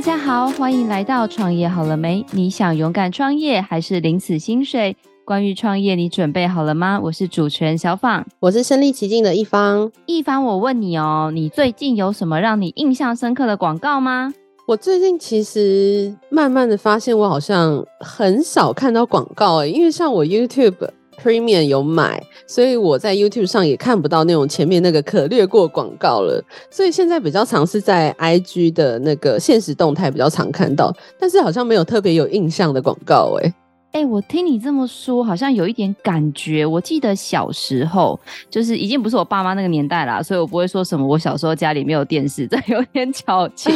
大家好，欢迎来到创业好了没？你想勇敢创业还是领死薪水？关于创业，你准备好了吗？我是主持人小访，我是身历其境的一方。一方，我问你哦，你最近有什么让你印象深刻的广告吗？我最近其实慢慢的发现，我好像很少看到广告诶，因为像我 YouTube Premium 有买，所以我在 YouTube 上也看不到那种前面那个可略过广告了。所以现在比较常是在 IG 的那个现实动态比较常看到，但是好像没有特别有印象的广告诶。哎、欸，我听你这么说，好像有一点感觉。我记得小时候，就是已经不是我爸妈那个年代啦，所以我不会说什么我小时候家里没有电视，这有点矫情。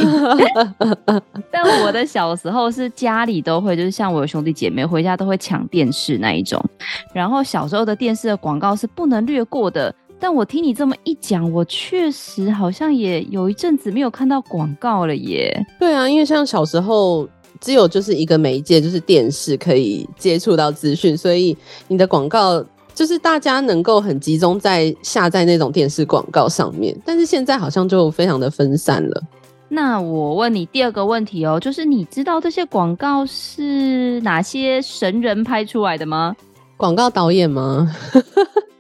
但我的小时候是家里都会，就是像我有兄弟姐妹回家都会抢电视那一种。然后小时候的电视的广告是不能略过的。但我听你这么一讲，我确实好像也有一阵子没有看到广告了耶。对啊，因为像小时候。只有就是一个媒介，就是电视可以接触到资讯，所以你的广告就是大家能够很集中在下载那种电视广告上面。但是现在好像就非常的分散了。那我问你第二个问题哦，就是你知道这些广告是哪些神人拍出来的吗？广告导演吗？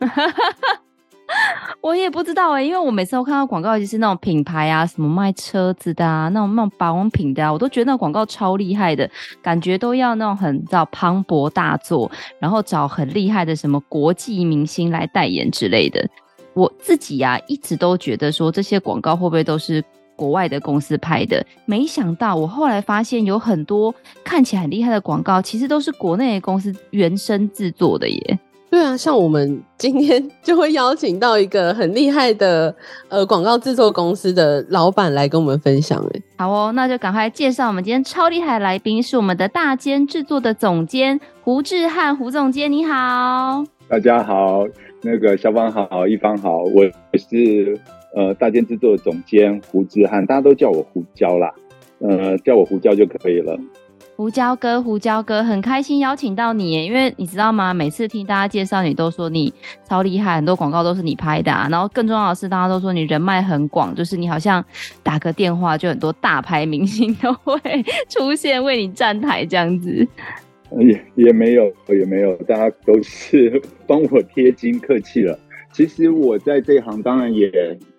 我也不知道哎、因为我每次都看到广告，就是那种品牌啊，什么卖车子的啊，那种那种保养品的啊，我都觉得那广告超厉害的，感觉都要那种很叫磅礴大作，然后找很厉害的什么国际明星来代言之类的。我自己呀、啊，一直都觉得说这些广告会不会都是国外的公司拍的？没想到我后来发现有很多看起来很厉害的广告，其实都是国内的公司原生制作的耶。对啊，像我们今天 就会邀请到一个很厉害的呃广告制作公司的老板来跟我们分享。哎，好哦，那就赶快介绍我们今天超厉害的来宾，是我们的大间制作的总监胡志汉，胡总监你好。大家好，那个小方好，一方好，我是呃大间制作的总监胡志汉，大家都叫我胡椒啦，呃叫我胡椒就可以了。胡椒哥，胡椒哥，很开心邀请到你耶，因为你知道吗？每次听大家介绍你，都说你超厉害，很多广告都是你拍的啊。然后更重要的是，大家都说你人脉很广，就是你好像打个电话，就很多大牌明星都会出现为你站台这样子。也也没有，也没有，大家都是帮我贴金，客气了。其实我在这一行当然也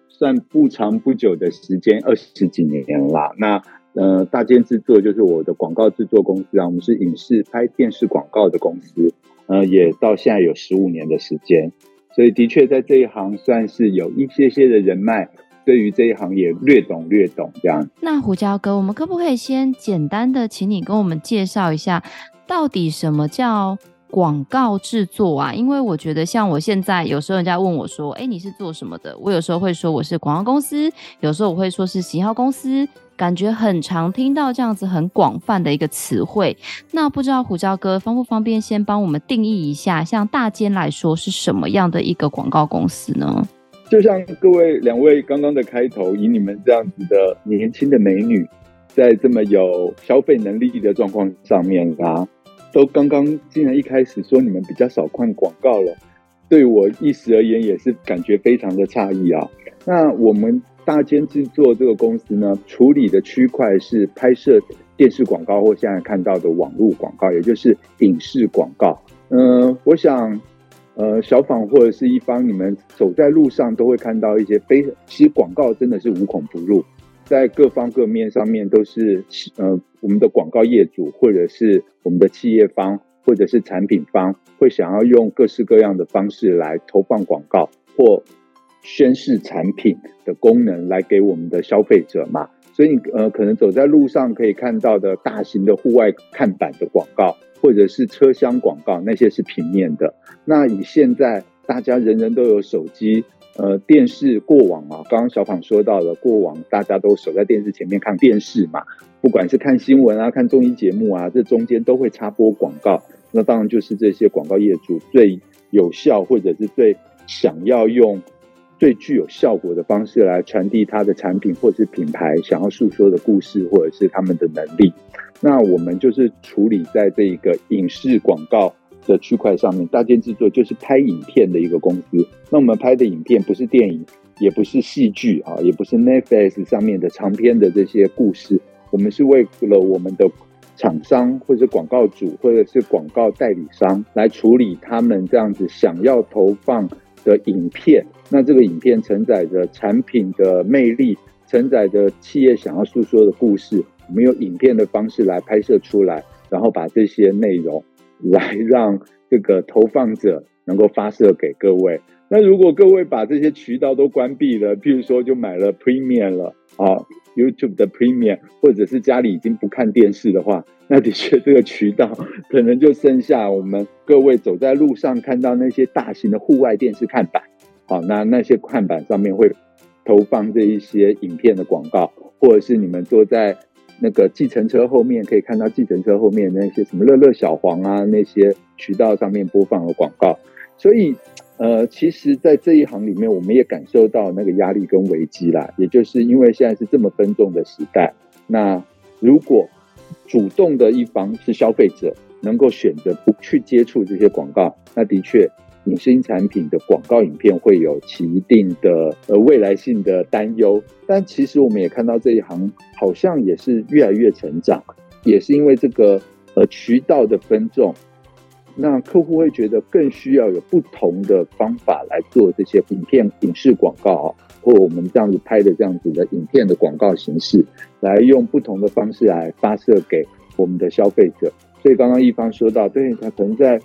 算不长不久的时间，二十几年了。那呃，大间制作就是我的广告制作公司啊，我们是影视拍电视广告的公司，呃，也到现在有十五年的时间，所以的确在这一行算是有一些些的人脉，对于这一行也略懂略懂这样。那胡椒哥，我们可不可以先简单的请你跟我们介绍一下，到底什么叫广告制作啊？因为我觉得像我现在有时候人家问我说，哎，你是做什么的？我有时候会说我是广告公司，有时候我会说是行销公司。感觉很常听到这样子很广泛的一个词汇，那不知道胡椒哥方不方便先帮我们定义一下，像大间来说是什么样的一个广告公司呢？就像各位两位刚刚的开头，以你们这样子的年轻的美女，在这么有消费能力的状况上面啊，都刚刚竟然一开始说你们比较少看广告了，对我一时而言也是感觉非常的诧异啊。那我们。大间制作这个公司呢，处理的区块是拍摄电视广告或现在看到的网络广告，也就是影视广告。嗯、我想，呃，小访或者是一方，你们走在路上都会看到一些非，其实广告真的是无孔不入，在各方各面上面都是，呃，我们的广告业主或者是我们的企业方或者是产品方会想要用各式各样的方式来投放广告或。宣示产品的功能来给我们的消费者嘛，所以你呃可能走在路上可以看到的大型的户外看板的广告，或者是车厢广告，那些是平面的。那以现在大家人人都有手机，呃电视过往啊，刚刚小访说到的过往大家都守在电视前面看电视嘛，不管是看新闻啊、看综艺节目啊，这中间都会插播广告。那当然就是这些广告业主最有效或者是最想要用。最具有效果的方式来传递他的产品或者是品牌想要诉说的故事，或者是他们的能力。那我们就是处理在这一个影视广告的区块上面。大间制作就是拍影片的一个公司。那我们拍的影片不是电影，也不是戏剧啊，也不是 Netflix 上面的长篇的这些故事，我们是为了我们的厂商或者广告主或者是广告代理商来处理他们这样子想要投放的影片。那这个影片承载着产品的魅力，承载着企业想要诉说的故事。我们用影片的方式来拍摄出来，然后把这些内容来让这个投放者能够发射给各位。那如果各位把这些渠道都关闭了，譬如说就买了 Premium 了啊，YouTube 的 Premium，或者是家里已经不看电视的话，那的确这个渠道可能就剩下我们各位走在路上看到那些大型的户外电视看板，好，那那些看板上面会投放这一些影片的广告，或者是你们坐在那个计程车后面可以看到计程车后面那些什么乐乐小黄啊，那些渠道上面播放的广告，所以。呃，其实，在这一行里面，我们也感受到那个压力跟危机啦。也就是因为现在是这么分众的时代，那如果主动的一方是消费者，能够选择不去接触这些广告，那的确，影星产品的广告影片会有其一定的呃未来性的担忧。但其实我们也看到这一行好像也是越来越成长，也是因为这个呃渠道的分众。那客户会觉得更需要有不同的方法来做这些影片、影视广告啊，或我们这样子拍的这样子的影片的广告形式，来用不同的方式来发射给我们的消费者。所以刚刚一方说到，对，他可能在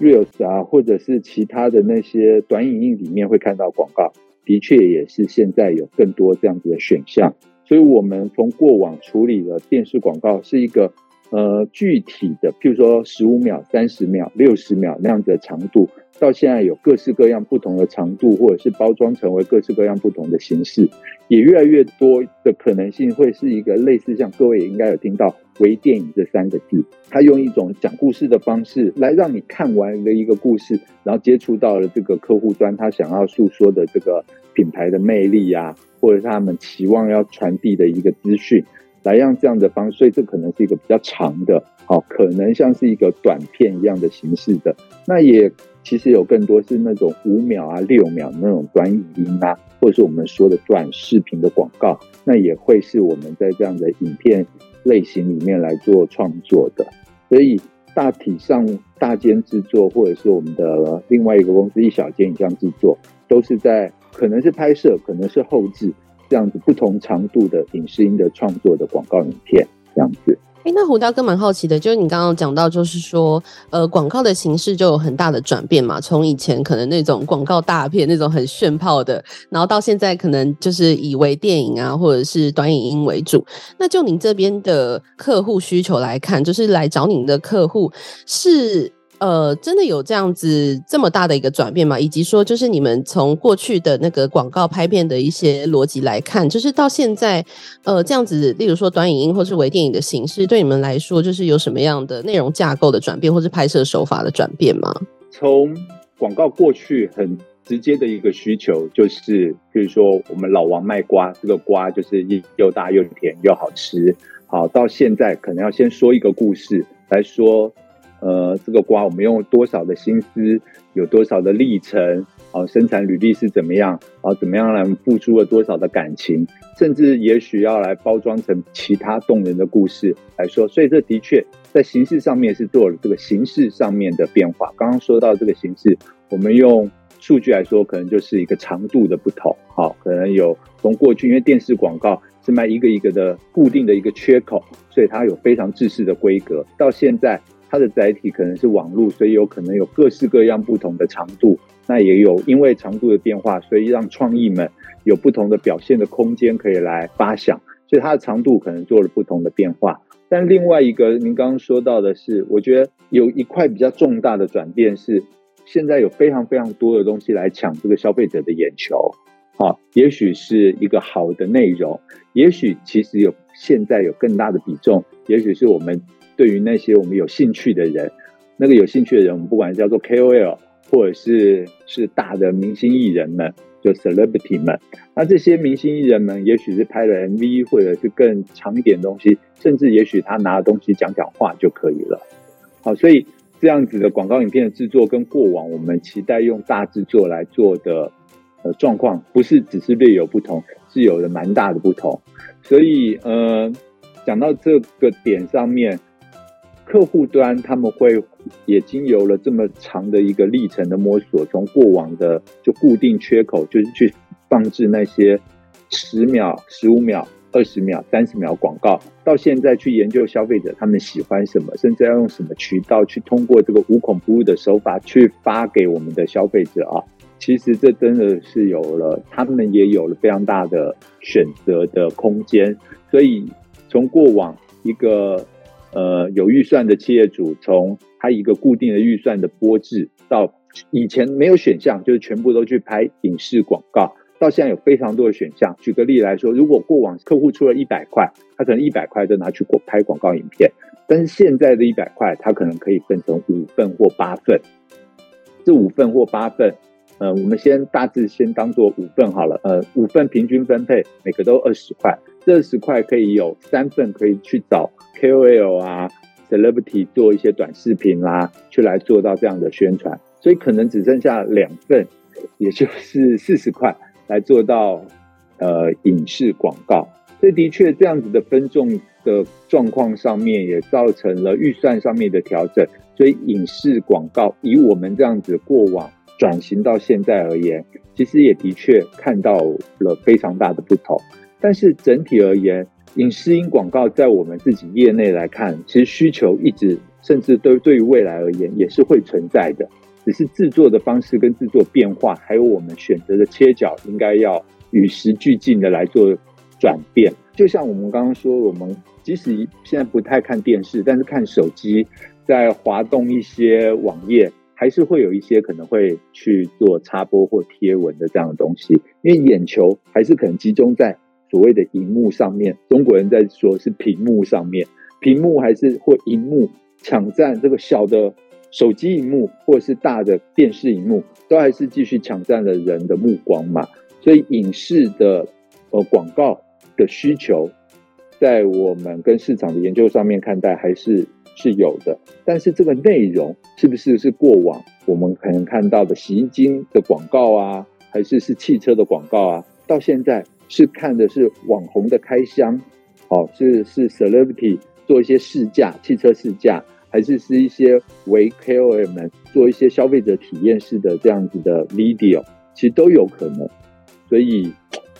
Reels 啊，或者是其他的那些短影音里面会看到广告，的确也是现在有更多这样子的选项。所以我们从过往处理的电视广告是一个。呃，具体的，譬如说十五秒、三十秒、六十秒那样子的长度，到现在有各式各样不同的长度，或者是包装成为各式各样不同的形式，也越来越多的可能性会是一个类似像各位也应该有听到微电影这三个字，它用一种讲故事的方式来让你看完了一个故事，然后接触到了这个客户端他想要诉说的这个品牌的魅力啊，或者他们期望要传递的一个资讯。来让这样的方式，所以这可能是一个比较长的，好，可能像是一个短片一样的形式的。那也其实有更多是那种五秒啊、六秒那种短语音啊，或者是我们说的短视频的广告，那也会是我们在这样的影片类型里面来做创作的。所以大体上，大间制作或者是我们的另外一个公司一小间影像制作，都是在可能是拍摄，可能是后置。这样子不同长度的影视音的创作的广告影片，这样子。哎、那胡大哥蛮好奇的，就是你刚刚讲到，就是说，呃，广告的形式就有很大的转变嘛，从以前可能那种广告大片那种很炫炮的，然后到现在可能就是以为电影啊，或者是短影音为主。那就您这边的客户需求来看，就是来找您的客户是。呃，真的有这样子这么大的一个转变吗？以及说，就是你们从过去的那个广告拍片的一些逻辑来看，就是到现在，呃，这样子，例如说短影音或是微电影的形式，对你们来说，就是有什么样的内容架构的转变，或是拍摄手法的转变吗？从广告过去很直接的一个需求，就是比如说我们老王卖瓜，这个瓜就是又大又甜又好吃，好，到现在可能要先说一个故事来说。呃，这个瓜我们用多少的心思，有多少的历程，啊，生产履历是怎么样，啊，怎么样来付出了多少的感情，甚至也许要来包装成其他动人的故事来说，所以这的确在形式上面是做了这个形式上面的变化。刚刚说到这个形式，我们用数据来说，可能就是一个长度的不同，好，可能有从过去因为电视广告是卖一个一个的固定的一个缺口，所以它有非常制式的规格，到现在。它的载体可能是网络，所以有可能有各式各样不同的长度。那也有因为长度的变化，所以让创意们有不同的表现的空间可以来发想。所以它的长度可能做了不同的变化。但另外一个，您刚刚说到的是，我觉得有一块比较重大的转变是，现在有非常非常多的东西来抢这个消费者的眼球。好，也许是一个好的内容，也许其实有现在有更大的比重，也许是我们。对于那些我们有兴趣的人，那个有兴趣的人，我们不管叫做 KOL，或者是是大的明星艺人们，就 celebrity 们，那这些明星艺人们，也许是拍了 MV，或者是更长一点东西，甚至也许他拿东西讲讲话就可以了。好，所以这样子的广告影片的制作，跟过往我们期待用大制作来做的呃状况，不是只是略有不同，是有的蛮大的不同。所以呃。讲到这个点上面，客户端他们会也经由了这么长的一个历程的摸索，从过往的就固定缺口，就是去放置那些十秒、十五秒。二十秒、三十秒广告，到现在去研究消费者他们喜欢什么，甚至要用什么渠道去通过这个无孔不入的手法去发给我们的消费者啊。其实这真的是有了，他们也有了非常大的选择的空间。所以从过往一个呃有预算的企业主，从他一个固定的预算的拨置，到以前没有选项，就是全部都去拍影视广告。到现在有非常多的选项。举个例来说，如果过往客户出了一百块，他可能一百块都拿去拍广告影片，但是现在的一百块，他可能可以分成五份或八份。这五份或八份，呃，我们先大致先当做五份好了。呃，五份平均分配，每个都二十块。这二十块可以有三份可以去找 KOL 啊、Celebrity 做一些短视频啦、啊，去来做到这样的宣传，所以可能只剩下两份，也就是四十块。来做到，呃，影视广告，这的确这样子的分众的状况上面，也造成了预算上面的调整。所以影视广告以我们这样子过往转型到现在而言，其实也的确看到了非常大的不同。但是整体而言，影视音广告在我们自己业内来看，其实需求一直，甚至对对于未来而言，也是会存在的。只是制作的方式跟制作变化，还有我们选择的切角，应该要与时俱进的来做转变。就像我们刚刚说，我们即使现在不太看电视，但是看手机，在滑动一些网页，还是会有一些可能会去做插播或贴文的这样的东西，因为眼球还是可能集中在所谓的荧幕上面。中国人在说是屏幕上面，屏幕还是或荧幕抢占这个小的。手机荧幕或者是大的电视荧幕，都还是继续抢占了人的目光嘛。所以影视的呃广告的需求，在我们跟市场的研究上面看待还是是有的。但是这个内容是不是是过往我们可能看到的洗衣精的广告啊，还是是汽车的广告啊？到现在是看的是网红的开箱，哦，是是 celebrity 做一些试驾，汽车试驾。还是是一些为 KOL 们做一些消费者体验式的这样子的 video，其实都有可能，所以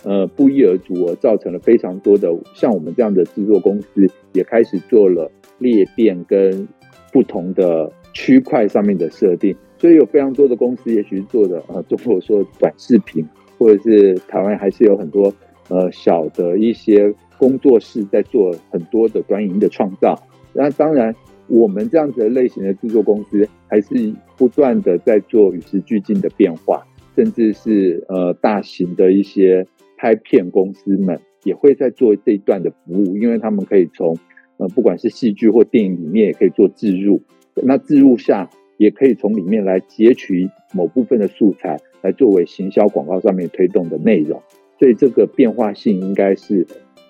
呃不一而足，而造成了非常多的像我们这样的制作公司也开始做了裂变跟不同的区块上面的设定，所以有非常多的公司也许做的呃，中国说短视频，或者是台湾还是有很多呃小的一些工作室在做很多的短影音的创造，那当然。我们这样子的类型的制作公司，还是不断的在做与时俱进的变化，甚至是呃大型的一些拍片公司们也会在做这一段的服务，因为他们可以从呃不管是戏剧或电影里面也可以做置入，那置入下也可以从里面来截取某部分的素材来作为行销广告上面推动的内容，所以这个变化性应该是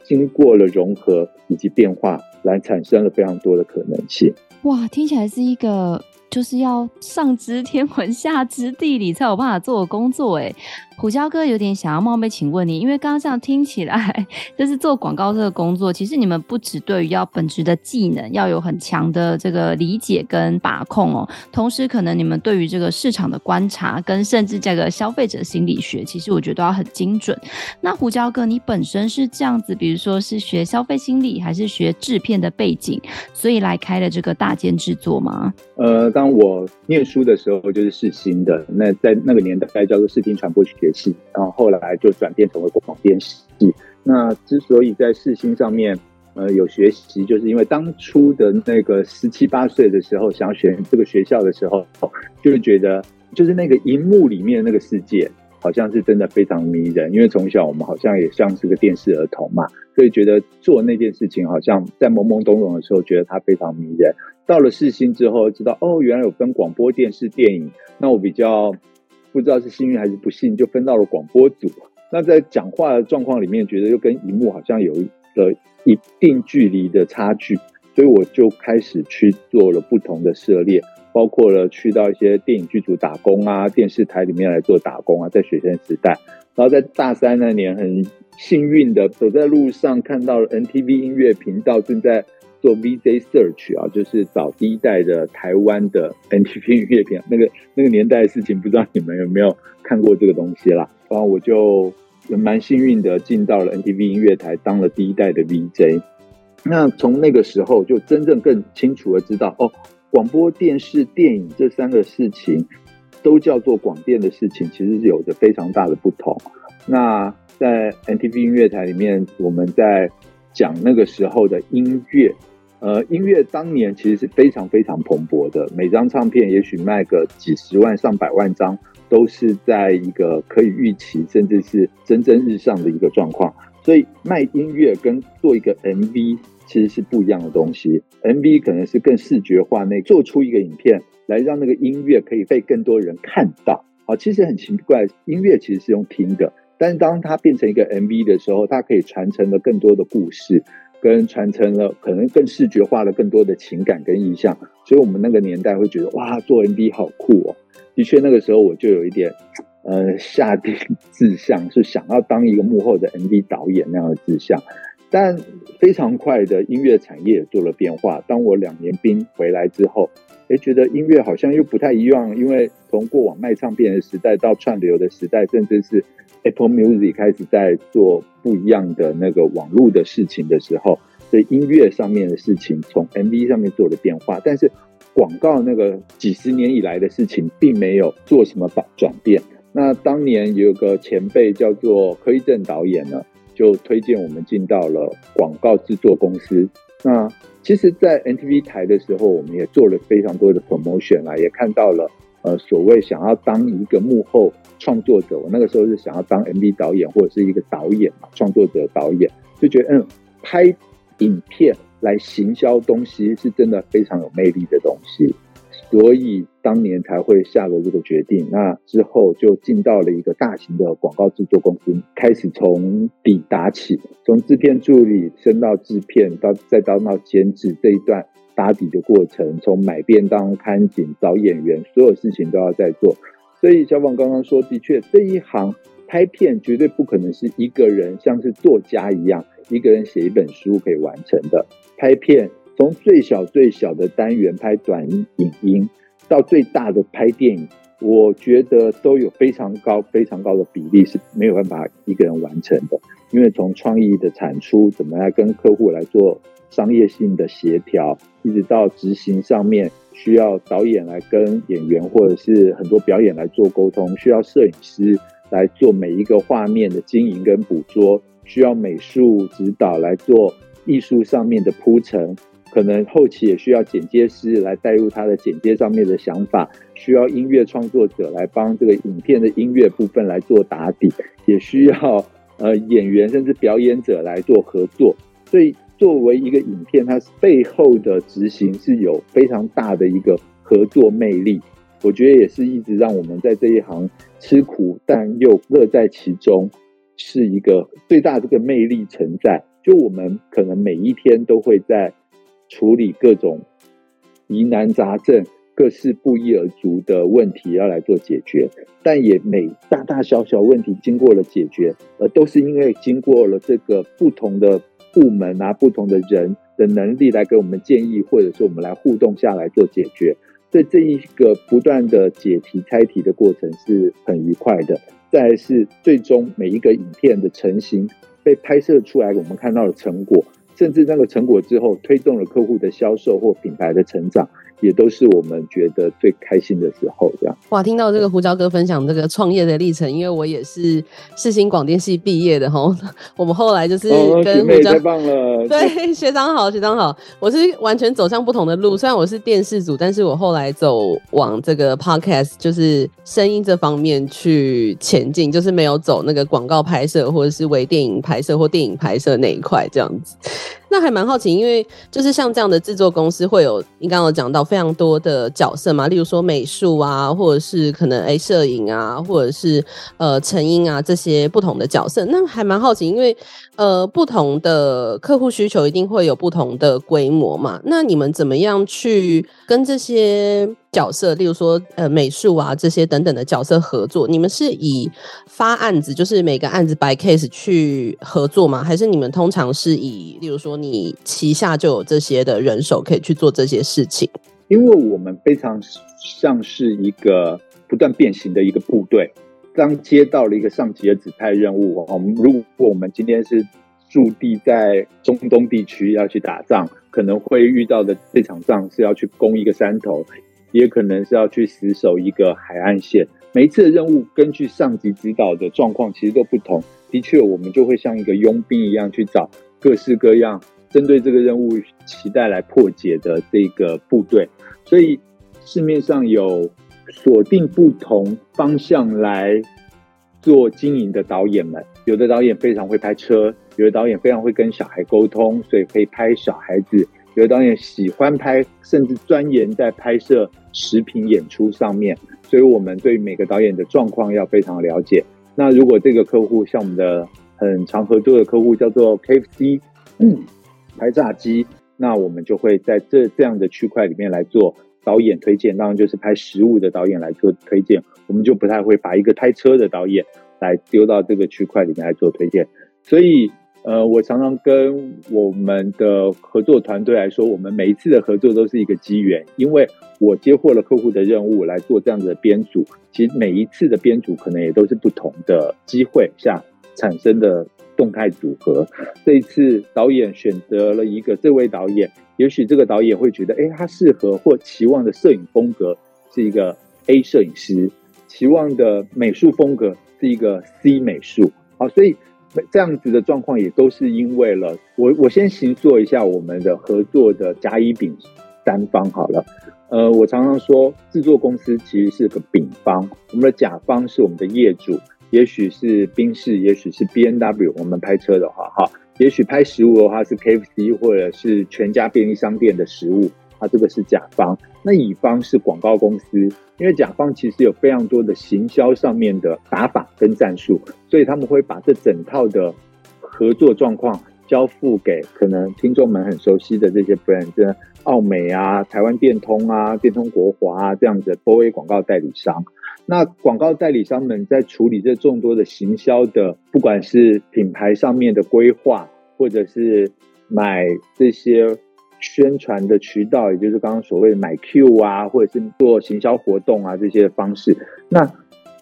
经过了融合以及变化。来产生了非常多的可能性。哇，听起来是一个就是要上知天文下知地理才有办法做的工作诶。胡椒哥有点想要冒昧请问你，因为刚刚这样听起来，就是做广告这个工作，其实你们不只对于要本职的技能要有很强的这个理解跟把控哦，同时可能你们对于这个市场的观察跟甚至这个消费者心理学，其实我觉得都要很精准。那胡椒哥，你本身是这样子，比如说是学消费心理，还是学制片的背景，所以来开了这个大间制作吗？呃，当我念书的时候就是世新的，那在那个年代该叫做视听传播学。然后后来就转变成为广电系。那之所以在世新上面，呃，有学习，就是因为当初的那个十七八岁的时候，想要选这个学校的时候，就是觉得，就是那个荧幕里面那个世界，好像是真的非常迷人。因为从小我们好像也像是个电视儿童嘛，所以觉得做那件事情，好像在懵懵懂懂的时候，觉得它非常迷人。到了世新之后，知道哦，原来有分广播电视、电影。那我比较。不知道是幸运还是不幸，就分到了广播组。那在讲话的状况里面，觉得又跟荧幕好像有了一定距离的差距，所以我就开始去做了不同的涉猎。包括了去到一些电影剧组打工啊，电视台里面来做打工啊，在学生时代。然后在大三那年，很幸运的走在路上，看到了 NTV 音乐频道正在做 VJ Search 啊，就是找第一代的台湾的 NTV 音乐片。那个那个年代的事情，不知道你们有没有看过这个东西啦？然后我就蛮幸运的进到了 NTV 音乐台，当了第一代的 VJ。那从那个时候就真正更清楚的知道，哦，广播电视、电影这三个事情都叫做广电的事情，其实是有着非常大的不同。那在 NTV 音乐台里面，我们在讲那个时候的音乐，呃，音乐当年其实是非常非常蓬勃的，每张唱片也许卖个几十万、上百万张，都是在一个可以预期，甚至是蒸蒸日上的一个状况。所以卖音乐跟做一个 MV 其实是不一样的东西。MV 可能是更视觉化，那做出一个影片来让那个音乐可以被更多人看到。好，其实很奇怪，音乐其实是用听的，但是当它变成一个 MV 的时候，它可以传承了更多的故事，跟传承了可能更视觉化了更多的情感跟意象。所以我们那个年代会觉得哇，做 MV 好酷哦。的确，那个时候我就有一点。呃，下定志向是想要当一个幕后的 MV 导演那样的志向，但非常快的音乐产业也做了变化。当我两年兵回来之后，诶，觉得音乐好像又不太一样，因为从过往卖唱片的时代到串流的时代，甚至是 Apple Music 开始在做不一样的那个网络的事情的时候，所以音乐上面的事情从 MV 上面做了变化，但是广告那个几十年以来的事情并没有做什么转转变。那当年有个前辈叫做柯一正导演呢，就推荐我们进到了广告制作公司。那其实，在 NTV 台的时候，我们也做了非常多的 promotion 啦，也看到了呃所谓想要当一个幕后创作者，我那个时候是想要当 MV 导演或者是一个导演嘛，创作者导演就觉得嗯，拍影片来行销东西是真的非常有魅力的东西。所以当年才会下了这个决定。那之后就进到了一个大型的广告制作公司，开始从底打起，从制片助理升到制片，到再到到监制这一段打底的过程，从买便当、看景、找演员，所有事情都要在做。所以小宝刚刚说，的确这一行拍片绝对不可能是一个人像是作家一样，一个人写一本书可以完成的。拍片。从最小最小的单元拍短影音，到最大的拍电影，我觉得都有非常高、非常高的比例是没有办法一个人完成的。因为从创意的产出，怎么来跟客户来做商业性的协调，一直到执行上面，需要导演来跟演员或者是很多表演来做沟通，需要摄影师来做每一个画面的经营跟捕捉，需要美术指导来做艺术上面的铺陈。可能后期也需要剪接师来带入他的剪接上面的想法，需要音乐创作者来帮这个影片的音乐部分来做打底，也需要呃演员甚至表演者来做合作。所以作为一个影片，它背后的执行是有非常大的一个合作魅力。我觉得也是一直让我们在这一行吃苦，但又乐在其中，是一个最大的这个魅力存在。就我们可能每一天都会在。处理各种疑难杂症、各式不一而足的问题，要来做解决，但也每大大小小问题经过了解决，而都是因为经过了这个不同的部门啊、不同的人的能力来给我们建议，或者是我们来互动下来做解决，所以这一个不断的解题、猜题的过程是很愉快的。再是最终每一个影片的成型被拍摄出来，我们看到的成果。甚至那个成果之后，推动了客户的销售或品牌的成长。也都是我们觉得最开心的时候，这样。哇，听到这个胡椒哥分享这个创业的历程，因为我也是世新广电系毕业的哈。我们后来就是跟胡椒，哦、太棒了，对，学长好，学长好。我是完全走向不同的路，虽然我是电视组，但是我后来走往这个 podcast，就是声音这方面去前进，就是没有走那个广告拍摄或者是微电影拍摄或电影拍摄那一块这样子。那还蛮好奇，因为就是像这样的制作公司会有，你刚刚有讲到非常多的角色嘛，例如说美术啊，或者是可能诶摄影啊，或者是呃成音啊这些不同的角色。那还蛮好奇，因为呃不同的客户需求一定会有不同的规模嘛。那你们怎么样去跟这些角色，例如说呃美术啊这些等等的角色合作，你们是以发案子，就是每个案子 by case 去合作吗？还是你们通常是以例如说你旗下就有这些的人手可以去做这些事情？因为我们非常像是一个不断变形的一个部队，当接到了一个上级的指派任务，我们如果我们今天是驻地在中东地区要去打仗，可能会遇到的这场仗是要去攻一个山头。也可能是要去死守一个海岸线，每一次的任务根据上级指导的状况其实都不同。的确，我们就会像一个佣兵一样去找各式各样针对这个任务期待来破解的这个部队。所以市面上有锁定不同方向来做经营的导演们，有的导演非常会拍车，有的导演非常会跟小孩沟通，所以可以拍小孩子。有的导演喜欢拍，甚至钻研在拍摄食品演出上面，所以我们对每个导演的状况要非常了解。那如果这个客户像我们的很常合作的客户叫做 KFC，嗯，拍炸鸡，那我们就会在这这样的区块里面来做导演推荐，当然就是拍食物的导演来做推荐，我们就不太会把一个拍车的导演来丢到这个区块里面来做推荐，所以。呃，我常常跟我们的合作团队来说，我们每一次的合作都是一个机缘，因为我接获了客户的任务来做这样子的编组，其实每一次的编组可能也都是不同的机会下产生的动态组合。这一次导演选择了一个这位导演，也许这个导演会觉得，哎，他适合或期望的摄影风格是一个 A 摄影师，期望的美术风格是一个 C 美术，好，所以。这样子的状况也都是因为了我，我先行做一下我们的合作的甲乙丙三方好了。呃，我常常说制作公司其实是个丙方，我们的甲方是我们的业主，也许是宾士，也许是 B N W，我们拍车的话哈，也许拍食物的话是 KFC 或者是全家便利商店的食物。它这个是甲方，那乙方是广告公司，因为甲方其实有非常多的行销上面的打法跟战术，所以他们会把这整套的合作状况交付给可能听众们很熟悉的这些 brand，奥美啊、台湾电通啊、电通国华啊这样子的 OA 广告代理商。那广告代理商们在处理这众多的行销的，不管是品牌上面的规划，或者是买这些。宣传的渠道，也就是刚刚所谓的买 Q 啊，或者是做行销活动啊这些方式。那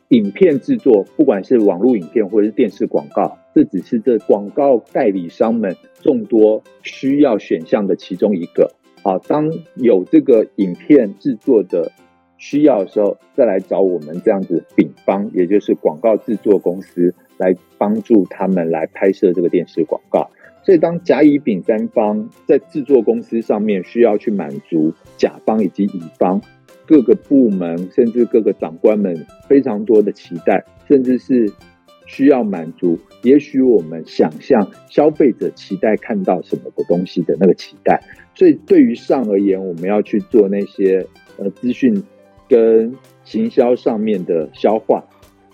影片制作，不管是网络影片或者是电视广告，这只是这广告代理商们众多需要选项的其中一个。好，当有这个影片制作的需要的时候，再来找我们这样子丙方，也就是广告制作公司，来帮助他们来拍摄这个电视广告。所以，当甲、乙、丙三方在制作公司上面需要去满足甲方以及乙方各个部门，甚至各个长官们非常多的期待，甚至是需要满足，也许我们想象消费者期待看到什么的东西的那个期待。所以，对于上而言，我们要去做那些呃资讯跟行销上面的消化；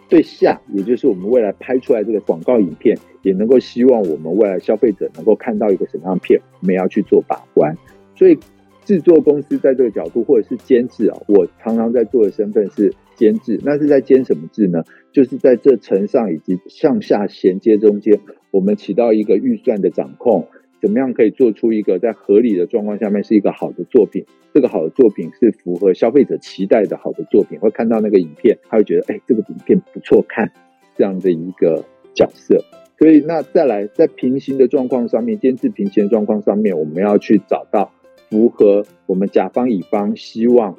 对下，也就是我们未来拍出来这个广告影片。也能够希望我们未来消费者能够看到一个什么样的片，我们要去做把关。所以制作公司在这个角度，或者是监制啊，我常常在做的身份是监制。那是在监什么制呢？就是在这层上以及上下衔接中间，我们起到一个预算的掌控，怎么样可以做出一个在合理的状况下面是一个好的作品？这个好的作品是符合消费者期待的好的作品，会看到那个影片，他会觉得，哎，这个影片不错看，这样的一个角色。所以，那再来，在平行的状况上面，监制平行的状况上面，我们要去找到符合我们甲方乙方希望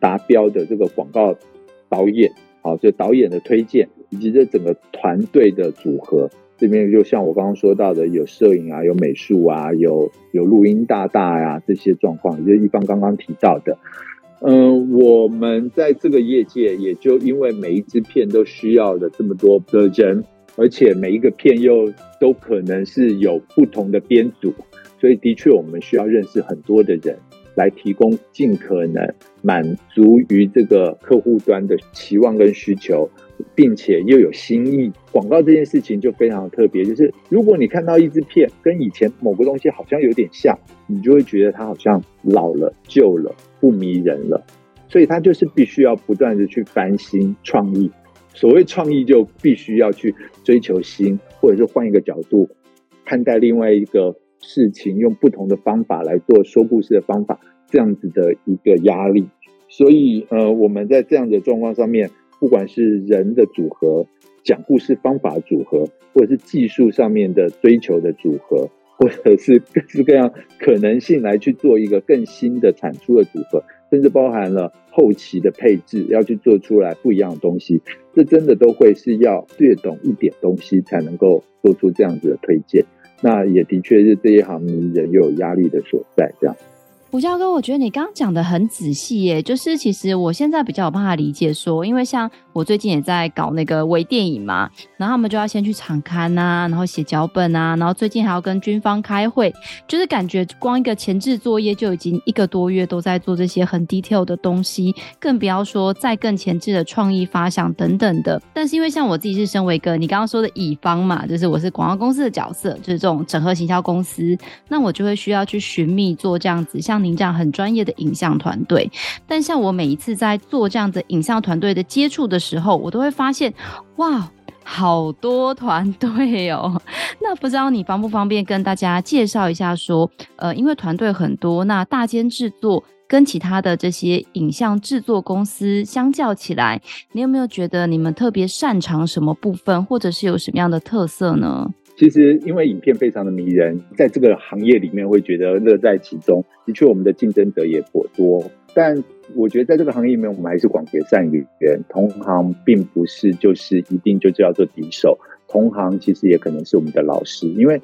达标的这个广告导演，好，就导演的推荐，以及这整个团队的组合。这边就像我刚刚说到的，有摄影啊，有美术啊，有有录音大大呀、啊，这些状况，就一方刚刚提到的。嗯，我们在这个业界，也就因为每一支片都需要的这么多的人。而且每一个片又都可能是有不同的编组，所以的确我们需要认识很多的人，来提供尽可能满足于这个客户端的期望跟需求，并且又有新意。广告这件事情就非常特别，就是如果你看到一支片跟以前某个东西好像有点像，你就会觉得它好像老了、旧了、不迷人了。所以它就是必须要不断的去翻新创意。所谓创意，就必须要去追求新，或者是换一个角度看待另外一个事情，用不同的方法来做说故事的方法，这样子的一个压力。所以，呃，我们在这样的状况上面，不管是人的组合、讲故事方法组合，或者是技术上面的追求的组合，或者是各式各样可能性来去做一个更新的产出的组合。甚至包含了后期的配置，要去做出来不一样的东西，这真的都会是要略懂一点东西才能够做出这样子的推荐。那也的确是这一行迷人又有压力的所在，这样。胡教哥，我觉得你刚刚讲的很仔细耶，就是其实我现在比较有办法理解说，因为像我最近也在搞那个微电影嘛，然后他们就要先去场刊啊，然后写脚本啊，然后最近还要跟军方开会，就是感觉光一个前置作业就已经一个多月都在做这些很 detail 的东西，更不要说再更前置的创意发想等等的。但是因为像我自己是身为一个你刚刚说的乙方嘛，就是我是广告公司的角色，就是这种整合行销公司，那我就会需要去寻觅做这样子像。您这样很专业的影像团队，但像我每一次在做这样子影像团队的接触的时时候，我都会发现，哇，好多团队哦。那不知道你方不方便跟大家介绍一下，说，呃，因为团队很多，那大间制作跟其他的这些影像制作公司相较起来，你有没有觉得你们特别擅长什么部分，或者是有什么样的特色呢？其实，因为影片非常的迷人，在这个行业里面会觉得乐在其中。的确，我们的竞争者也颇多，但我觉得在这个行业里面，我们还是广结善缘。同行并不是就是一定就叫做敌手，同行其实也可能是我们的老师，因为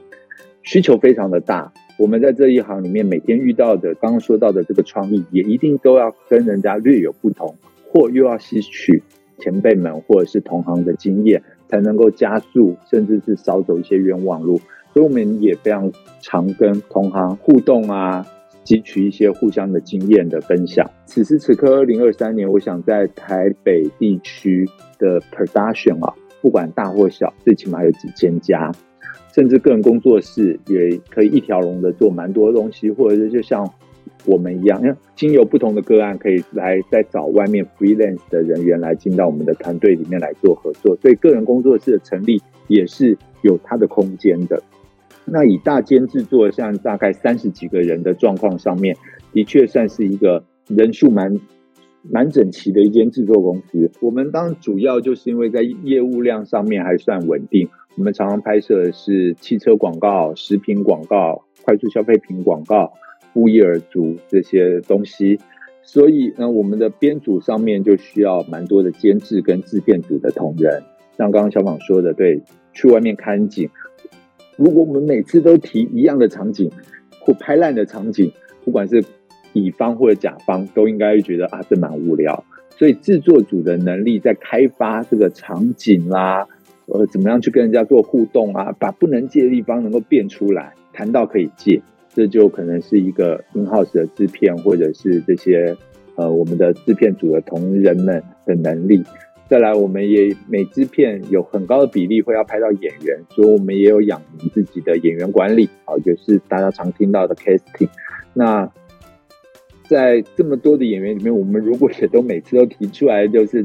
需求非常的大。我们在这一行里面，每天遇到的刚刚说到的这个创意，也一定都要跟人家略有不同，或又要吸取前辈们或者是同行的经验。才能够加速，甚至是少走一些冤枉路，所以我们也非常常跟同行互动啊，汲取一些互相的经验的分享。此时此刻，二零二三年，我想在台北地区的 production 啊，不管大或小，最起码有几千家，甚至个人工作室也可以一条龙的做蛮多东西，或者是就像。我们一样，因为经由不同的个案，可以来再找外面 freelance 的人员来进到我们的团队里面来做合作，所以个人工作室的成立也是有它的空间的。那以大间制作，像大概三十几个人的状况上面，的确算是一个人数蛮蛮整齐的一间制作公司。我们当主要就是因为在业务量上面还算稳定，我们常常拍摄的是汽车广告、食品广告、快速消费品广告。不一而足这些东西，所以呢，我们的编组上面就需要蛮多的监制跟制片组的同仁。像刚刚小宝说的，对，去外面看景，如果我们每次都提一样的场景或拍烂的场景，不管是乙方或者甲方，都应该会觉得啊，这蛮无聊。所以制作组的能力在开发这个场景啦，呃，怎么样去跟人家做互动啊，把不能借的地方能够变出来，谈到可以借。这就可能是一个 in-house 的制片，或者是这些呃我们的制片组的同仁们的能力。再来，我们也每支片有很高的比例会要拍到演员，所以我们也有养自己的演员管理，啊，就是大家常听到的 casting。那在这么多的演员里面，我们如果也都每次都提出来就是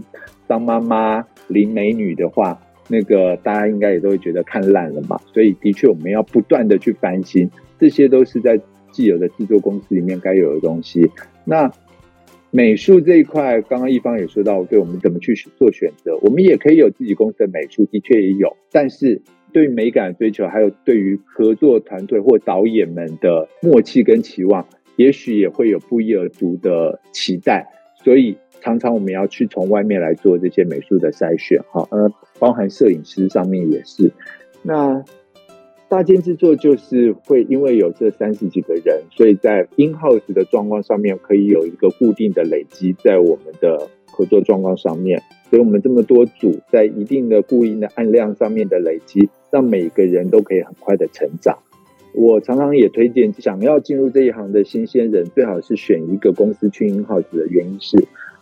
张妈妈、林美女的话，那个大家应该也都会觉得看烂了嘛。所以，的确我们要不断的去翻新。这些都是在既有的制作公司里面该有的东西。那美术这一块，刚刚一方也说到，对我们怎么去做选择，我们也可以有自己公司的美术，的确也有。但是对美感追求，还有对于合作团队或导演们的默契跟期望，也许也会有不一而足的期待。所以常常我们要去从外面来做这些美术的筛选，哈，呃，包含摄影师上面也是。那。大间制作就是会因为有这三十几个人，所以在 in house 的状况上面可以有一个固定的累积，在我们的合作状况上面，所以我们这么多组在一定的固定的案量上面的累积，让每个人都可以很快的成长。我常常也推荐，想要进入这一行的新鲜人，最好是选一个公司去 in house 的原因是，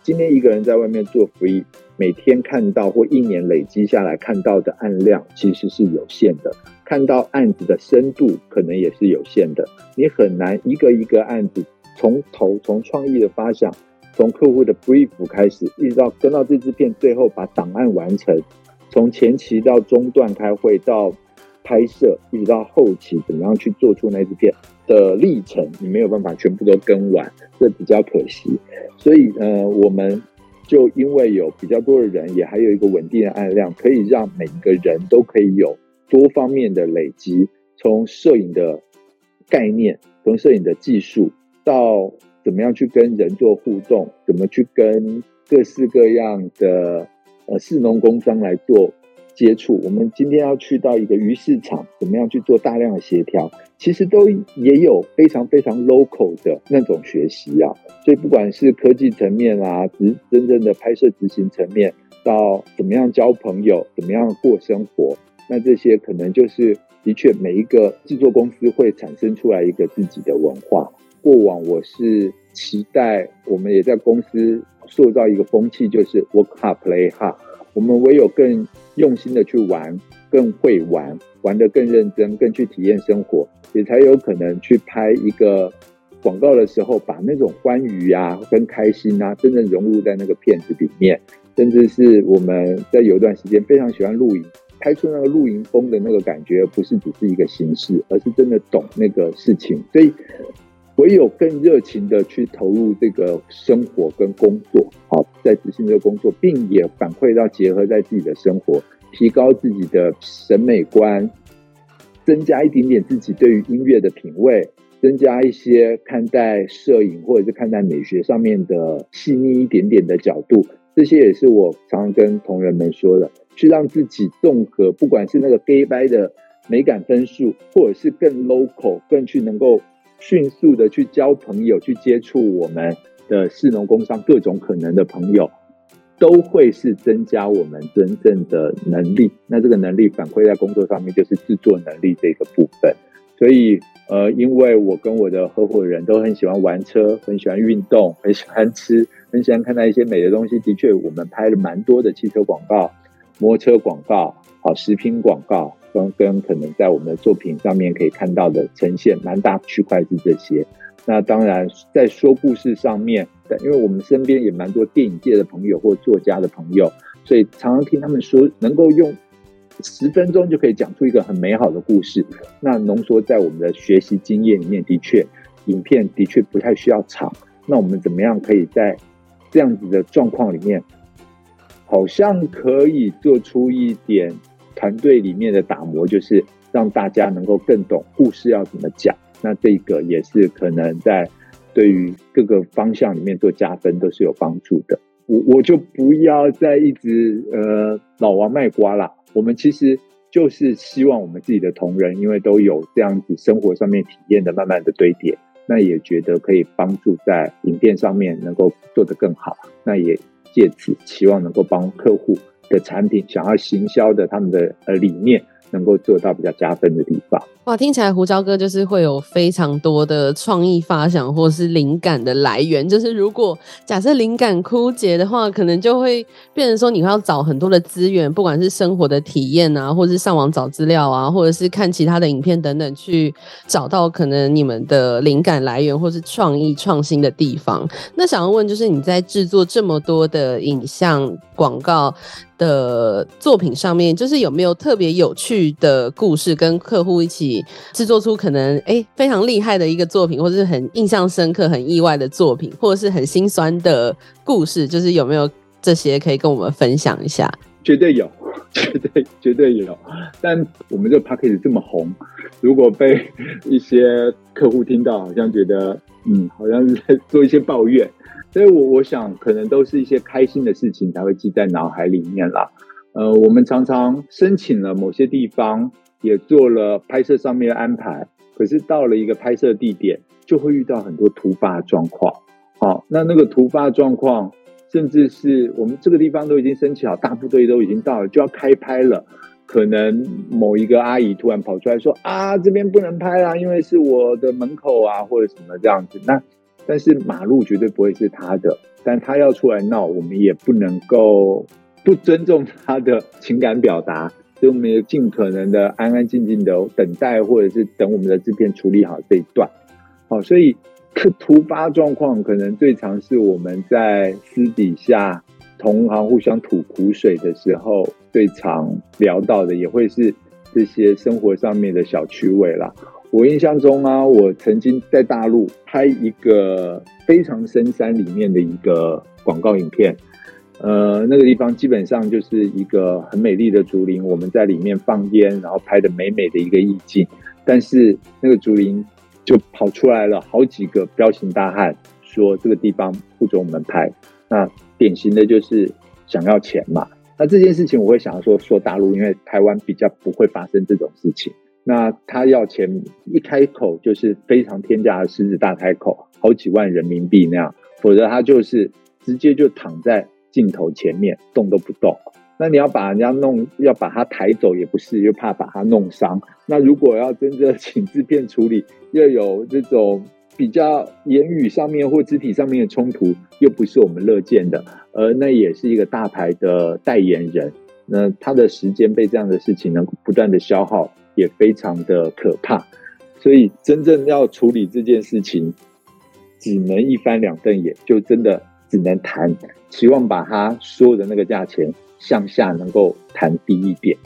今天一个人在外面做 free，每天看到或一年累积下来看到的案量其实是有限的。看到案子的深度可能也是有限的，你很难一个一个案子从头从创意的发想从客户的 brief 开始，一直到跟到这支片最后把档案完成，从前期到中段开会到拍摄，一直到后期怎么样去做出那支片的历程，你没有办法全部都跟完，这比较可惜。所以呃，我们就因为有比较多的人，也还有一个稳定的案量，可以让每一个人都可以有多方面的累积，从摄影的概念，从摄影的技术到。怎么样去跟人做互动？怎么去跟各式各样的呃市农工商来做接触？我们今天要去到一个鱼市场，怎么样去做大量的协调？其实都也有非常非常 local 的那种学习啊。所以不管是科技层面啊，执真正的拍摄执行层面，到怎么样交朋友，怎么样过生活，那这些可能就是的确每一个制作公司会产生出来一个自己的文化。过往我是期待，我们也在公司塑造一个风气，就是 work hard, play hard。我们唯有更用心的去玩，更会玩，玩得更认真，更去体验生活，也才有可能去拍一个广告的时候，把那种欢愉啊、跟开心啊，真正融入在那个片子里面。甚至是我们在有一段时间非常喜欢露营，拍出那个露营风的那个感觉，不是只是一个形式，而是真的懂那个事情。所以。唯有更热情的去投入这个生活跟工作，好，在执行这个工作，并也反馈到结合在自己的生活，提高自己的审美观，增加一点点自己对于音乐的品味，增加一些看待摄影或者是看待美学上面的细腻一点点的角度，这些也是我常常跟同仁们说的，去让自己综合，不管是那个 gay by 的美感分数，或者是更 local，更去能够。迅速的去交朋友，去接触我们的士农工商各种可能的朋友，都会是增加我们真正的能力。那这个能力反馈在工作上面，就是制作能力这个部分。所以，呃，因为我跟我的合伙人都很喜欢玩车，很喜欢运动，很喜欢吃，很喜欢看到一些美的东西。的确，我们拍了蛮多的汽车广告、摩托车广告、好食品广告。跟跟可能在我们的作品上面可以看到的呈现蛮大区块是这些，那当然在说故事上面，因为我们身边也蛮多电影界的朋友或作家的朋友，所以常常听他们说能够用十分钟就可以讲出一个很美好的故事。那浓缩在我们的学习经验里面，的确影片的确不太需要长。那我们怎么样可以在这样子的状况里面，好像可以做出一点。团队里面的打磨，就是让大家能够更懂故事要怎么讲。那这个也是可能在对于各个方向里面做加分，都是有帮助的。我我就不要再一直呃老王卖瓜了。我们其实就是希望我们自己的同仁，因为都有这样子生活上面体验的慢慢的堆叠，那也觉得可以帮助在影片上面能够做得更好。那也借此期望能够帮客户。的产品想要行销的他们的呃理念，能够做到比较加分的地方。哇，听起来胡椒哥就是会有非常多的创意发想或是灵感的来源。就是如果假设灵感枯竭的话，可能就会变成说你要找很多的资源，不管是生活的体验啊，或是上网找资料啊，或者是看其他的影片等等，去找到可能你们的灵感来源或是创意创新的地方。那想要问，就是你在制作这么多的影像广告的作品上面，就是有没有特别有趣的故事，跟客户一起制作出可能哎、非常厉害的一个作品，或者是很印象深刻、很意外的作品，或者是很心酸的故事，就是有没有这些可以跟我们分享一下？绝对有，绝对绝对有。但我们这个 package 这么红，如果被一些客户听到，好像觉得嗯，好像是在做一些抱怨。所以我，我想，可能都是一些开心的事情才会记在脑海里面啦。呃，我们常常申请了某些地方，也做了拍摄上面的安排，可是到了一个拍摄地点，就会遇到很多突发状况。好，那那个突发状况，甚至是我们这个地方都已经申请好，大部队都已经到了，就要开拍了，可能某一个阿姨突然跑出来说：“啊，这边不能拍啦，因为是我的门口啊，或者什么这样子。”那但是马路绝对不会是他的，但他要出来闹，我们也不能够不尊重他的情感表达，所以我们也尽可能的安安静静的等待，或者是等我们的制片处理好这一段。好，所以突发状况可能最常是我们在私底下同行互相吐苦水的时候最常聊到的，也会是这些生活上面的小趣味啦。我印象中啊，我曾经在大陆拍一个非常深山里面的一个广告影片，呃，那个地方基本上就是一个很美丽的竹林，我们在里面放烟，然后拍的美美的一个意境。但是那个竹林就跑出来了好几个彪形大汉，说这个地方不准我们拍。那典型的就是想要钱嘛。那这件事情我会想要说说大陆，因为台湾比较不会发生这种事情。那他要钱，一开口就是非常天价的狮子大开口，好几万人民币那样，否则他就是直接就躺在镜头前面动都不动。那你要把人家弄，要把他抬走也不是，又怕把他弄伤。那如果要真正请制片处理，又有这种比较言语上面或肢体上面的冲突，又不是我们乐见的。而那也是一个大牌的代言人，那他的时间被这样的事情能不断的消耗。也非常的可怕，所以真正要处理这件事情，只能一翻两瞪眼，就真的只能谈，希望把他说的那个价钱向下能够谈低一点。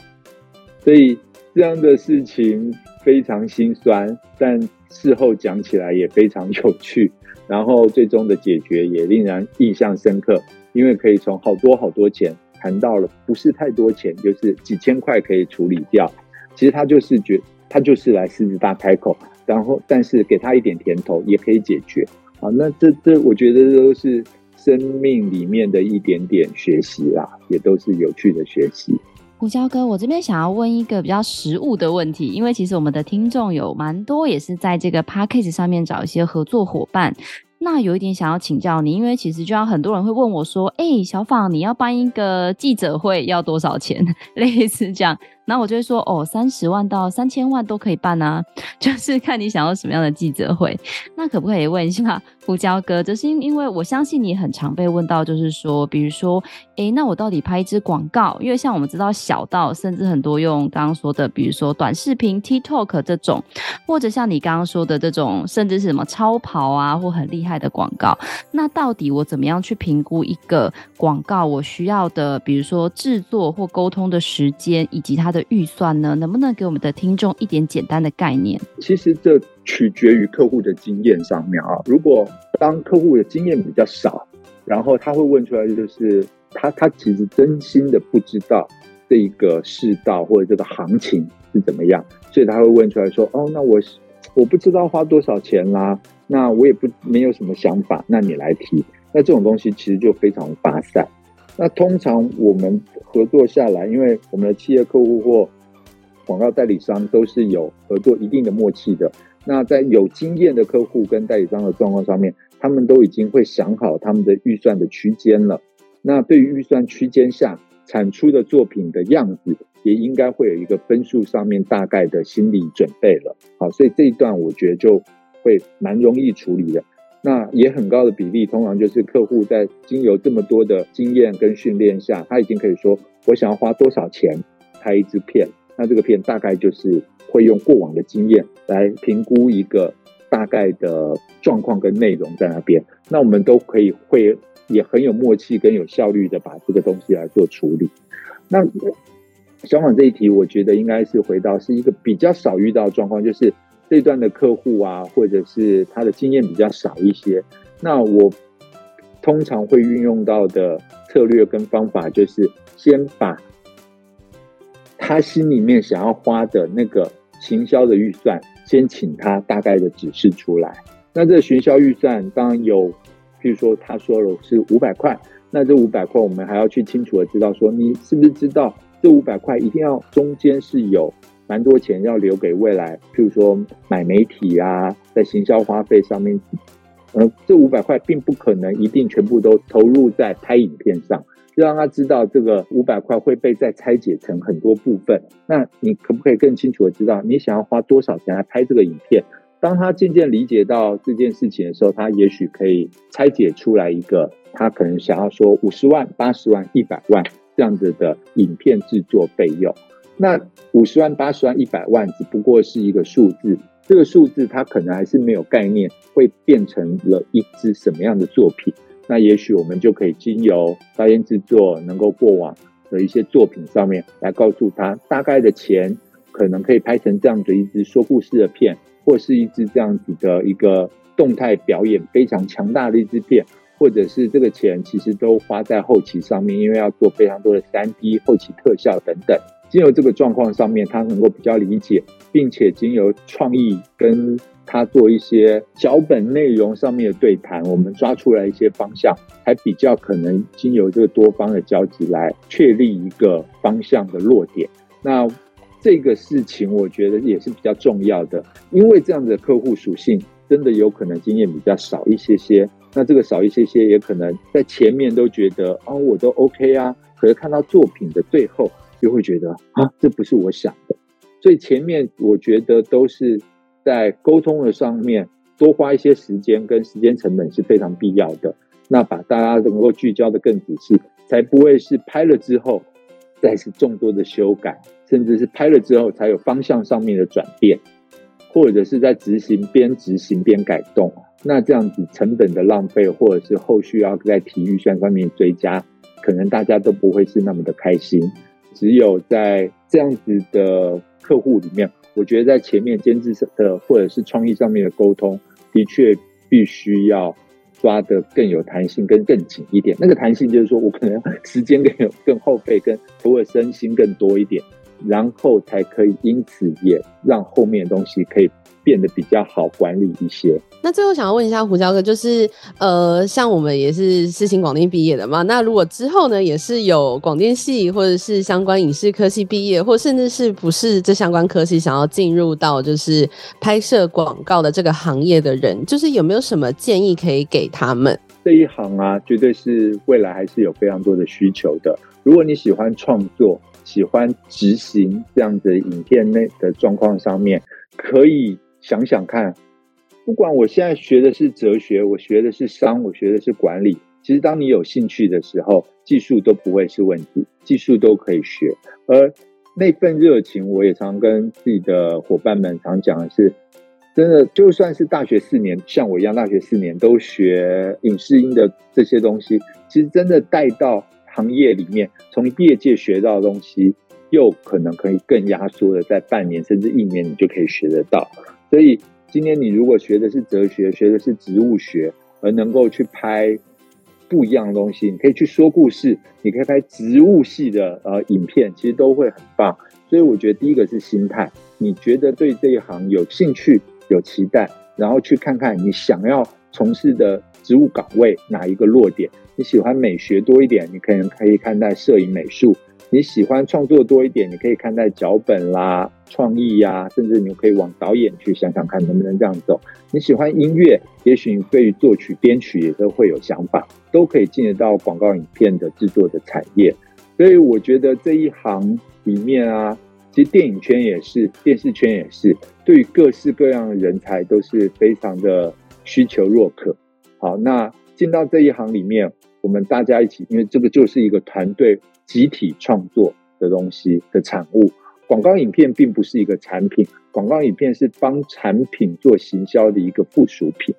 所以这样的事情非常心酸，但事后讲起来也非常有趣，然后最终的解决也令人印象深刻，因为可以从好多好多钱谈到了不是太多钱，就是几千块可以处理掉。其实他就是觉，他就是来狮子大开口，然后但是给他一点甜头也可以解决。好，那这这我觉得都是生命里面的一点点学习啦，也都是有趣的学习。胡椒哥，我这边想要问一个比较实务的问题，因为其实我们的听众有蛮多也是在这个 Podcast 上面找一些合作伙伴。那有一点想要请教你，因为其实就像很多人会问我说：“哎、小访，你要办一个记者会要多少钱？” 类似这样。然后我就会说，哦，三十万到三千万都可以办啊，就是看你想要什么样的记者会。那可不可以问一下胡椒哥？就是因为我相信你很常被问到，就是说，比如说，诶，那我到底拍一支广告？因为像我们知道小到甚至很多用刚刚说的，比如说短视频、TikTok 这种，或者像你刚刚说的这种，甚至是什么超跑啊，或很厉害的广告。那到底我怎么样去评估一个广告我需要的，比如说制作或沟通的时间，以及它的预算呢？能不能给我们的听众一点简单的概念？其实这取决于客户的经验上面啊。如果当客户的经验比较少，然后他会问出来，就是他他其实真心的不知道这一个世道或者这个行情是怎么样，所以他会问出来说：“哦，那我我不知道花多少钱啦，那我也不没有什么想法，那你来提。”那这种东西其实就非常发散。那通常我们合作下来，因为我们的企业客户或广告代理商都是有合作一定的默契的。那在有经验的客户跟代理商的状况上面，他们都已经会想好他们的预算的区间了。那对于预算区间下产出的作品的样子，也应该会有一个分数上面大概的心理准备了。好，所以这一段我觉得就会蛮容易处理的。那也很高的比例，通常就是客户在经由这么多的经验跟训练下，他已经可以说，我想要花多少钱拍一支片。那这个片大概就是会用过往的经验来评估一个大概的状况跟内容在那边。那我们都可以会也很有默契跟有效率的把这个东西来做处理。那小访这一题，我觉得应该是回到是一个比较少遇到的状况，就是。这段的客户啊，或者是他的经验比较少一些，那我通常会运用到的策略跟方法，就是先把他心里面想要花的那个行销的预算，先请他大概的指示出来。那这个行销预算当然有，譬如说他说了是五百块，那这五百块我们还要去清楚的知道说，你是不是知道这五百块一定要中间是有。蛮多钱要留给未来，譬如说买媒体啊，在行销花费上面，呃，这五百块并不可能一定全部都投入在拍影片上，就让他知道这个五百块会被再拆解成很多部分。那你可不可以更清楚的知道你想要花多少钱来拍这个影片？当他渐渐理解到这件事情的时候，他也许可以拆解出来一个他可能想要说五十万、八十万、一百万这样子的影片制作费用。那五十万、八十万、一百万只不过是一个数字，这个数字它可能还是没有概念，会变成了一支什么样的作品。那也许我们就可以经由导演制作，能够过往的一些作品上面来告诉他，大概的钱可能可以拍成这样的一支说故事的片，或是一支这样子的一个动态表演非常强大的一支片，或者是这个钱其实都花在后期上面，因为要做非常多的 3D 后期特效等等。经由这个状况上面，他能够比较理解，并且经由创意跟他做一些脚本内容上面的对谈，我们抓出来一些方向，还比较可能经由这个多方的交集来确立一个方向的落点。那这个事情我觉得也是比较重要的，因为这样的客户属性真的有可能经验比较少一些些。那这个少一些些，也可能在前面都觉得啊，我都 OK 啊，可是看到作品的最后。就会觉得啊，这不是我想的，所以前面我觉得都是在沟通的上面多花一些时间跟时间成本是非常必要的。那把大家能够聚焦的更仔细，才不会是拍了之后再是众多的修改，甚至是拍了之后才有方向上面的转变，或者是在执行边执行边改动。那这样子成本的浪费，或者是后续要在体育上面追加，可能大家都不会是那么的开心。只有在这样子的客户里面，我觉得在前面监制的或者是创意上面的沟通，的确必须要抓得更有弹性，跟更紧一点。那个弹性就是说我可能时间更有更后费，跟投入身心更多一点，然后才可以因此也让后面的东西可以。变得比较好管理一些。那最后想要问一下胡椒哥，就是呃，像我们也是世新广电毕业的嘛，那如果之后呢，也是有广电系或者是相关影视科系毕业，或甚至是不是这相关科系，想要进入到就是拍摄广告的这个行业的人，就是有没有什么建议可以给他们？这一行啊，绝对是未来还是有非常多的需求的。如果你喜欢创作，喜欢执行这样子影片内的状况上面，可以。想想看，不管我现在学的是哲学，我学的是商，我学的是管理，其实当你有兴趣的时候，技术都不会是问题，技术都可以学。而那份热情，我也常跟自己的伙伴们常讲的是，真的，就算是大学四年，像我一样大学四年都学影视音的这些东西，其实真的带到行业里面，从业界学到的东西，又可能可以更压缩的，在半年甚至一年，你就可以学得到。所以今天你如果学的是哲学，学的是植物学，而能够去拍不一样的东西，你可以去说故事，你可以拍植物系的呃影片，其实都会很棒。所以我觉得第一个是心态，你觉得对这一行有兴趣、有期待，然后去看看你想要从事的职务岗位哪一个落点。你喜欢美学多一点，你可能可以看待摄影美术。你喜欢创作多一点，你可以看待脚本啦、创意呀、甚至你可以往导演去想想看能不能这样走。你喜欢音乐，也许你对于作曲、编曲也都会有想法，都可以进得到广告影片的制作的产业。所以我觉得这一行里面啊，其实电影圈也是，电视圈也是，对于各式各样的人才都是非常的需求若渴。好，那进到这一行里面，我们大家一起，因为这个就是一个团队。集体创作的东西的产物，广告影片并不是一个产品，广告影片是帮产品做行销的一个附属品。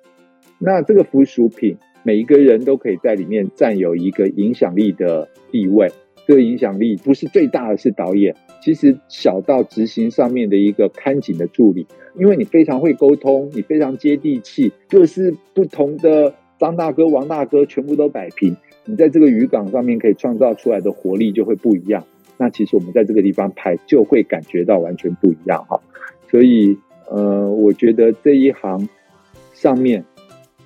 那这个附属品，每一个人都可以在里面占有一个影响力的地位。这个影响力不是最大的是导演，其实小到执行上面的一个看景的助理，因为你非常会沟通，你非常接地气，各式不同的张大哥、王大哥全部都摆平。你在这个渔港上面可以创造出来的活力就会不一样。那其实我们在这个地方拍就会感觉到完全不一样哈。所以呃，我觉得这一行上面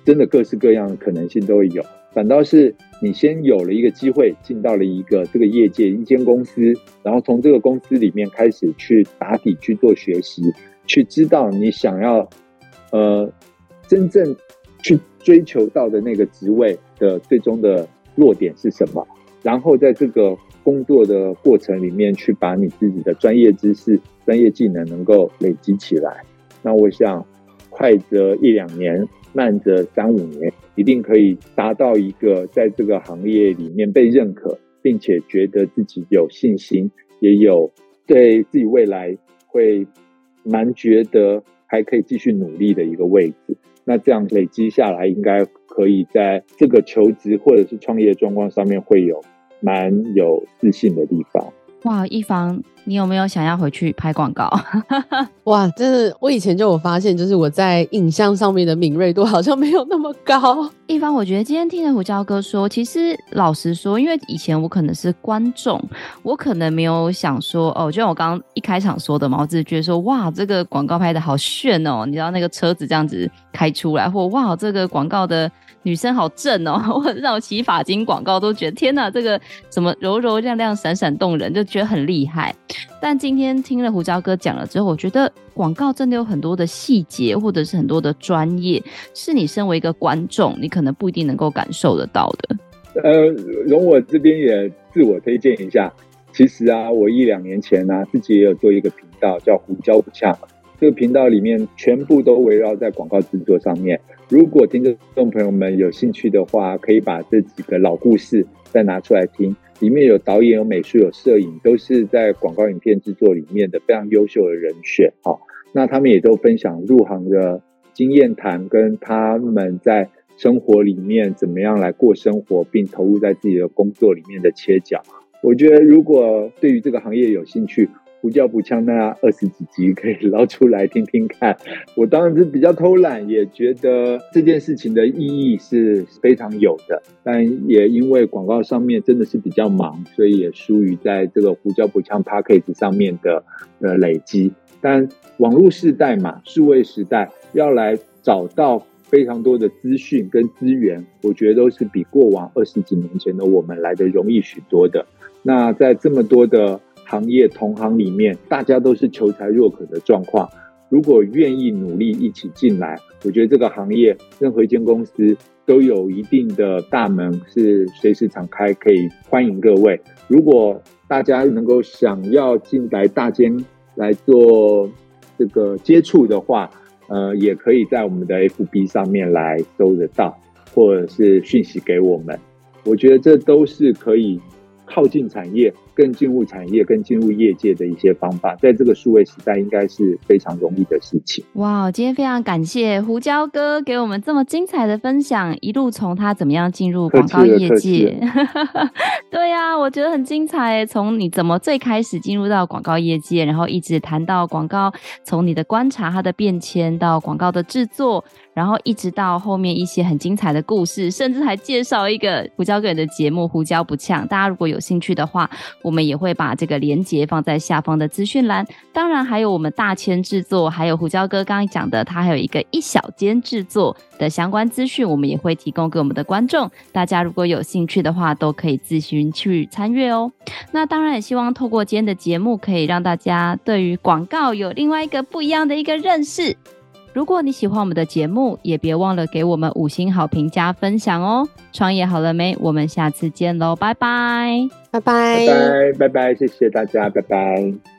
真的各式各样的可能性都会有。反倒是你先有了一个机会进到了一个这个业界一间公司，然后从这个公司里面开始去打底去做学习，去知道你想要呃真正去追求到的那个职位的最终的。弱点是什么？然后在这个工作的过程里面，去把你自己的专业知识、专业技能能够累积起来。那我想，快则一两年，慢则三五年，一定可以达到一个在这个行业里面被认可，并且觉得自己有信心，也有对自己未来会蛮觉得还可以继续努力的一个位置。那这样累积下来，应该可以在这个求职或者是创业状况上面会有蛮有自信的地方。哇，一方，你有没有想要回去拍广告？哇，真的，我以前就有发现，就是我在影像上面的敏锐度好像没有那么高。一方，我觉得今天听了胡椒哥说，其实老实说，因为以前我可能是观众，我可能没有想说，哦，就像我刚刚一开场说的嘛，我只是觉得说，哇，这个广告拍的好炫哦，你知道那个车子这样子开出来，或哇，这个广告的。女生好正哦！我让我洗发精广告都觉得天哪，这个什么柔柔亮亮、闪闪动人，就觉得很厉害。但今天听了胡椒哥讲了之后，我觉得广告真的有很多的细节，或者是很多的专业，是你身为一个观众，你可能不一定能够感受得到的。呃，容我这边也自我推荐一下。其实啊，我一两年前呢、自己也有做一个频道，叫胡椒不呛。这个频道里面全部都围绕在广告制作上面。如果听众朋友们有兴趣的话，可以把这几个老故事再拿出来听。里面有导演、有美术、有摄影，都是在广告影片制作里面的非常优秀的人选。好，那他们也都分享入行的经验谈，跟他们在生活里面怎么样来过生活，并投入在自己的工作里面的切角。我觉得，如果对于这个行业有兴趣，胡椒不呛那二十几集可以捞出来听听看。我当然是比较偷懒，也觉得这件事情的意义是非常有的，但也因为广告上面真的是比较忙，所以也疏于在这个胡椒不呛 Podcast 上面的呃累积。但网络时代嘛，数位时代要来找到非常多的资讯跟资源，我觉得都是比过往二十几年前的我们来的容易许多的。那在这么多的行业同行里面，大家都是求才若渴的状况。如果愿意努力一起进来，我觉得这个行业任何一间公司都有一定的大门是随时敞开，可以欢迎各位。如果大家能够想要进来大间来做这个接触的话，呃，也可以在我们的 FB 上面来搜得到，或者是讯息给我们。我觉得这都是可以靠近产业。更进入产业、更进入业界的一些方法，在这个数位时代，应该是非常容易的事情。哇，今天非常感谢胡椒哥给我们这么精彩的分享，一路从他怎么样进入广告业界。对呀、啊，我觉得很精彩。从你怎么最开始进入到广告业界，然后一直谈到广告，从你的观察它的变迁到广告的制作。然后一直到后面一些很精彩的故事，甚至还介绍一个胡椒哥的节目《胡椒不呛》。大家如果有有兴趣的话，我们也会把这个连接放在下方的资讯栏。当然，还有我们大千制作，还有胡椒哥刚刚讲的，他还有一个一小间制作的相关资讯，我们也会提供给我们的观众。大家如果有兴趣的话，都可以自行去参阅哦。那当然也希望透过今天的节目，可以让大家对于广告有另外一个不一样的一个认识。如果你喜欢我们的节目，也别忘了给我们五星好评加分享哦！创业好了没？我们下次见喽，拜拜，拜拜，拜拜，拜拜，谢谢大家，拜拜。